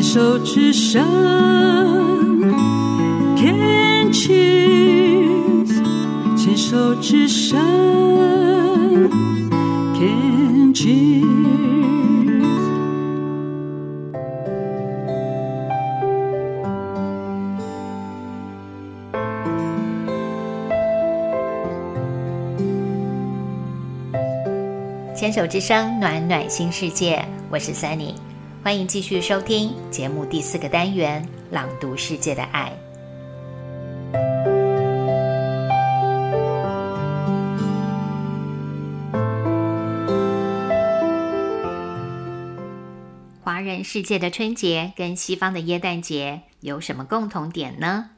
牵手之声，Can cheers，牵手之声，Can cheers。牵手之声，暖暖新世界，我是 Sunny，欢迎继续收听节目第四个单元《朗读世界的爱》。华人世界的春节跟西方的耶诞节有什么共同点呢？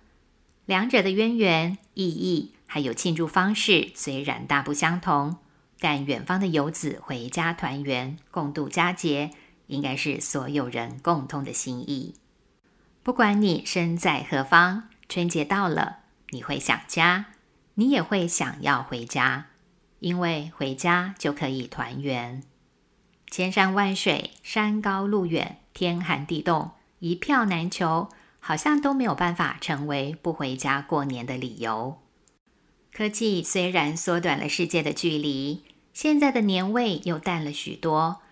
两者的渊源、意义还有庆祝方式虽然大不相同。但远方的游子回家团圆，共度佳节，应该是所有人共通的心意。不管你身在何方，春节到了，你会想家，你也会想要回家，因为回家就可以团圆。千山万水，山高路远，天寒地冻，一票难求，好像都没有办法成为不回家过年的理由。科技虽然缩短了世界的距离。现在的年味又淡了许多，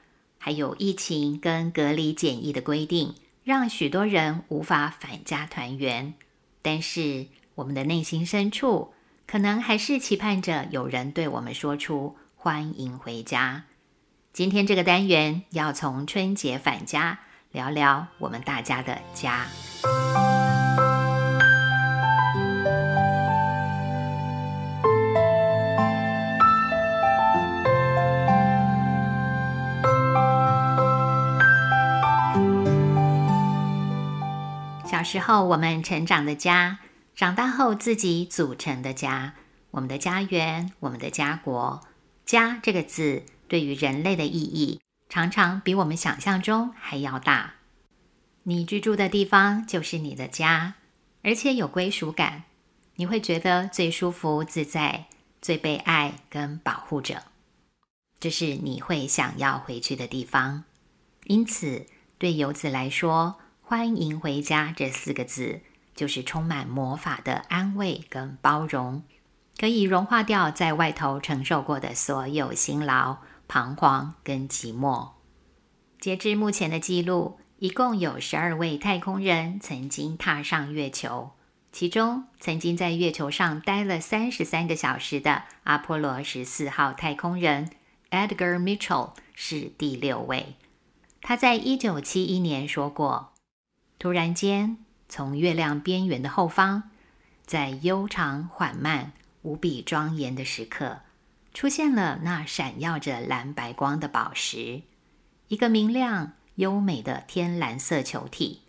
还有疫情跟隔离检疫的规定，让许多人无法返家团圆。但是，我们的内心深处，可能还是期盼着有人对我们说出“欢迎回家”。今天这个单元要从春节返家聊聊我们大家的家。小时候我们成长的家，长大后自己组成的家，我们的家园，我们的家国。家这个字对于人类的意义，常常比我们想象中还要大。你居住的地方就是你的家，而且有归属感，你会觉得最舒服自在，最被爱跟保护着。这是你会想要回去的地方。因此，对游子来说，欢迎回家这四个字，就是充满魔法的安慰跟包容，可以融化掉在外头承受过的所有辛劳、彷徨跟寂寞。截至目前的记录，一共有十二位太空人曾经踏上月球，其中曾经在月球上待了三十三个小时的阿波罗十四号太空人 Edgar Mitchell 是第六位。他在一九七一年说过。突然间，从月亮边缘的后方，在悠长、缓慢、无比庄严的时刻，出现了那闪耀着蓝白光的宝石，一个明亮、优美的天蓝色球体，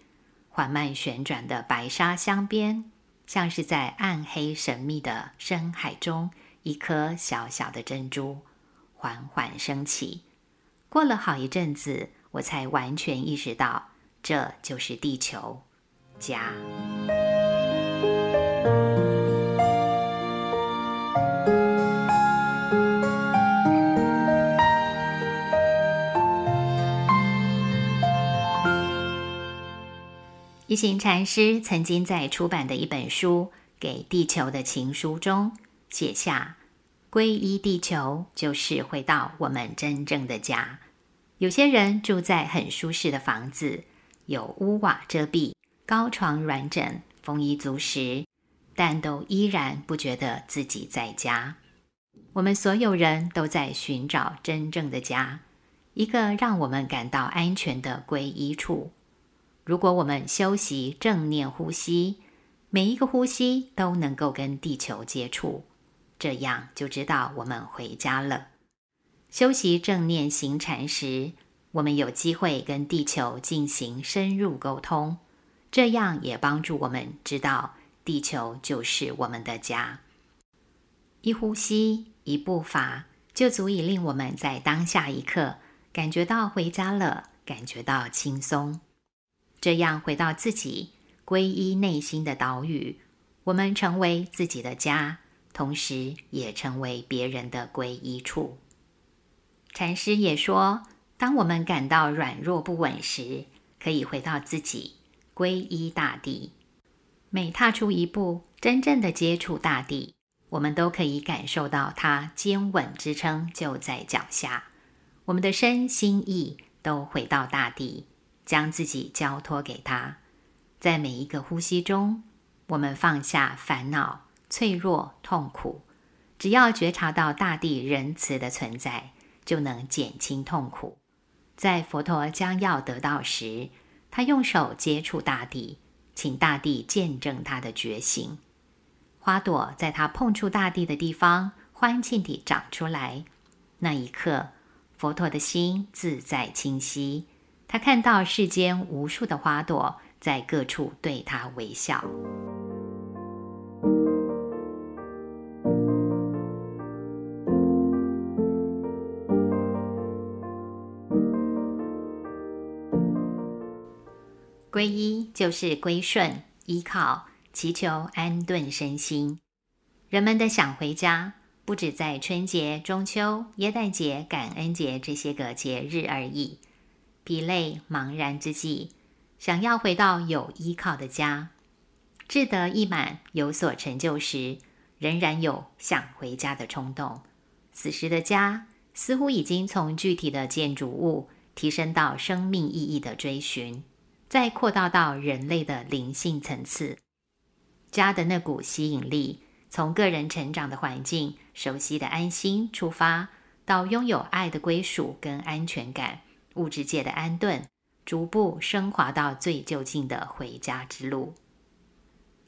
缓慢旋转的白沙镶边，像是在暗黑神秘的深海中一颗小小的珍珠，缓缓升起。过了好一阵子，我才完全意识到。这就是地球家。一行禅师曾经在出版的一本书《给地球的情书》中写下：“皈依地球，就是回到我们真正的家。”有些人住在很舒适的房子。有屋瓦遮蔽，高床软枕，丰衣足食，但都依然不觉得自己在家。我们所有人都在寻找真正的家，一个让我们感到安全的归依处。如果我们修习正念呼吸，每一个呼吸都能够跟地球接触，这样就知道我们回家了。修习正念行禅时。我们有机会跟地球进行深入沟通，这样也帮助我们知道地球就是我们的家。一呼吸，一步伐，就足以令我们在当下一刻感觉到回家了，感觉到轻松。这样回到自己皈依内心的岛屿，我们成为自己的家，同时也成为别人的皈依处。禅师也说。当我们感到软弱不稳时，可以回到自己，皈依大地。每踏出一步，真正的接触大地，我们都可以感受到它坚稳支撑就在脚下。我们的身心意都回到大地，将自己交托给他。在每一个呼吸中，我们放下烦恼、脆弱、痛苦。只要觉察到大地仁慈的存在，就能减轻痛苦。在佛陀将要得道时，他用手接触大地，请大地见证他的觉醒。花朵在他碰触大地的地方欢庆地长出来。那一刻，佛陀的心自在清晰，他看到世间无数的花朵在各处对他微笑。皈依就是归顺、依靠、祈求安顿身心。人们的想回家，不止在春节、中秋、耶诞节、感恩节这些个节日而已。疲累茫然之际，想要回到有依靠的家，志得意满、有所成就时，仍然有想回家的冲动。此时的家，似乎已经从具体的建筑物提升到生命意义的追寻。再扩大到人类的灵性层次，家的那股吸引力，从个人成长的环境、熟悉的安心出发，到拥有爱的归属跟安全感，物质界的安顿，逐步升华到最就近的回家之路。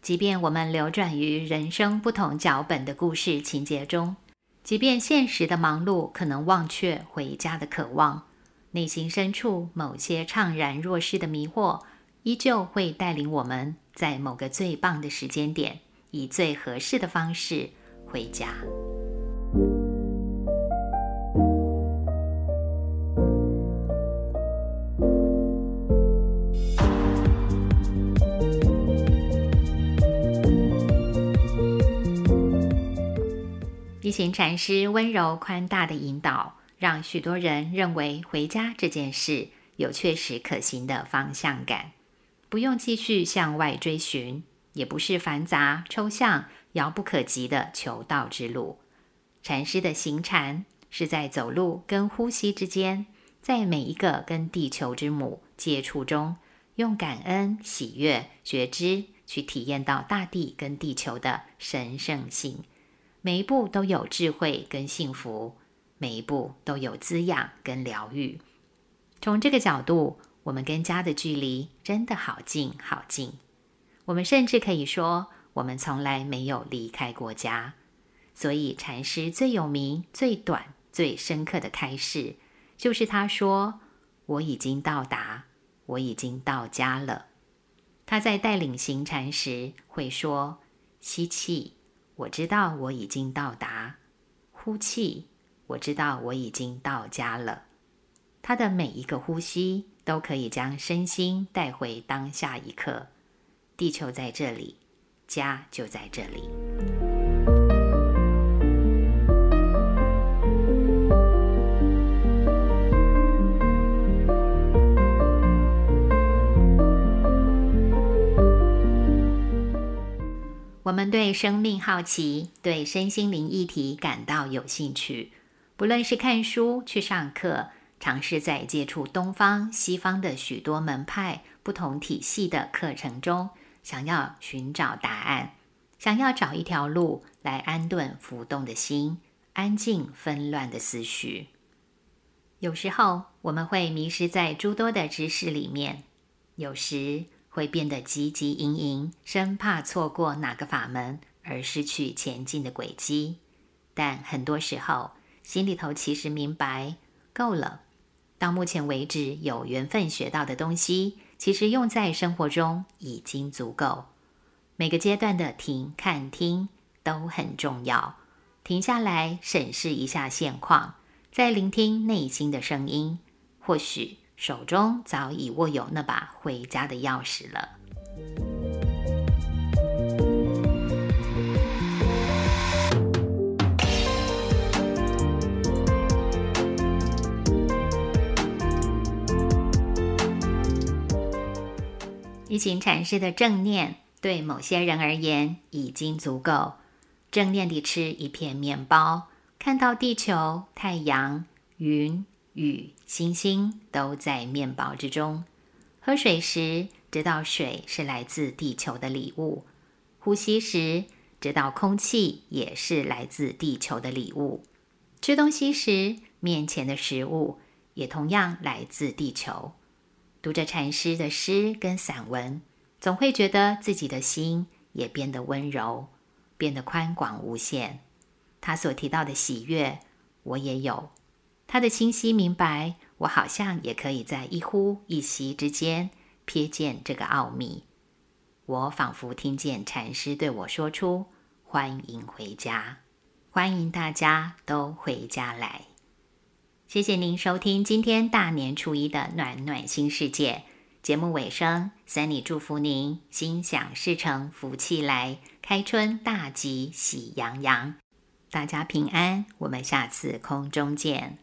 即便我们流转于人生不同脚本的故事情节中，即便现实的忙碌可能忘却回家的渴望。内心深处某些怅然若失的迷惑，依旧会带领我们在某个最棒的时间点，以最合适的方式回家。一行禅师温柔宽大的引导。让许多人认为回家这件事有确实可行的方向感，不用继续向外追寻，也不是繁杂抽象、遥不可及的求道之路。禅师的行禅是在走路跟呼吸之间，在每一个跟地球之母接触中，用感恩、喜悦、觉知去体验到大地跟地球的神圣性，每一步都有智慧跟幸福。每一步都有滋养跟疗愈。从这个角度，我们跟家的距离真的好近好近。我们甚至可以说，我们从来没有离开过家。所以，禅师最有名、最短、最深刻的开示，就是他说：“我已经到达，我已经到家了。”他在带领行禅时会说：“吸气，我知道我已经到达；呼气。”我知道我已经到家了。他的每一个呼吸都可以将身心带回当下一刻。地球在这里，家就在这里。我们对生命好奇，对身心灵议题感到有兴趣。不论是看书、去上课，尝试在接触东方、西方的许多门派、不同体系的课程中，想要寻找答案，想要找一条路来安顿浮动的心，安静纷乱的思绪。有时候我们会迷失在诸多的知识里面，有时会变得汲汲营营，生怕错过哪个法门而失去前进的轨迹。但很多时候，心里头其实明白，够了。到目前为止，有缘分学到的东西，其实用在生活中已经足够。每个阶段的停、看、听都很重要。停下来，审视一下现况，再聆听内心的声音，或许手中早已握有那把回家的钥匙了。行禅师的正念对某些人而言已经足够。正念地吃一片面包，看到地球、太阳、云、雨、星星都在面包之中。喝水时，知道水是来自地球的礼物；呼吸时，知道空气也是来自地球的礼物；吃东西时，面前的食物也同样来自地球。读着禅师的诗跟散文，总会觉得自己的心也变得温柔。变得宽广无限。他所提到的喜悦，我也有；他的清晰明白，我好像也可以在一呼一吸之间瞥见这个奥秘。我仿佛听见禅师对我说出：“欢迎回家，欢迎大家都回家来。”谢谢您收听今天大年初一的暖暖新世界。节目尾声，Sunny 祝福您心想事成，福气来，开春大吉，喜洋洋，大家平安。我们下次空中见。